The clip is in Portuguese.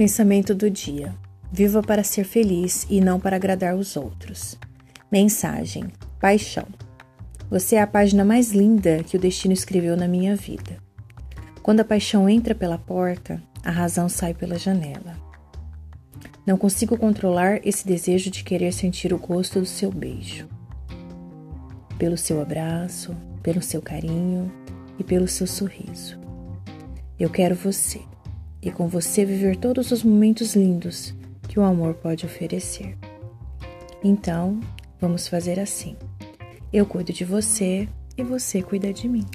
Pensamento do dia: Viva para ser feliz e não para agradar os outros. Mensagem: Paixão. Você é a página mais linda que o destino escreveu na minha vida. Quando a paixão entra pela porta, a razão sai pela janela. Não consigo controlar esse desejo de querer sentir o gosto do seu beijo. Pelo seu abraço, pelo seu carinho e pelo seu sorriso. Eu quero você e com você viver todos os momentos lindos que o amor pode oferecer. Então, vamos fazer assim. Eu cuido de você e você cuida de mim.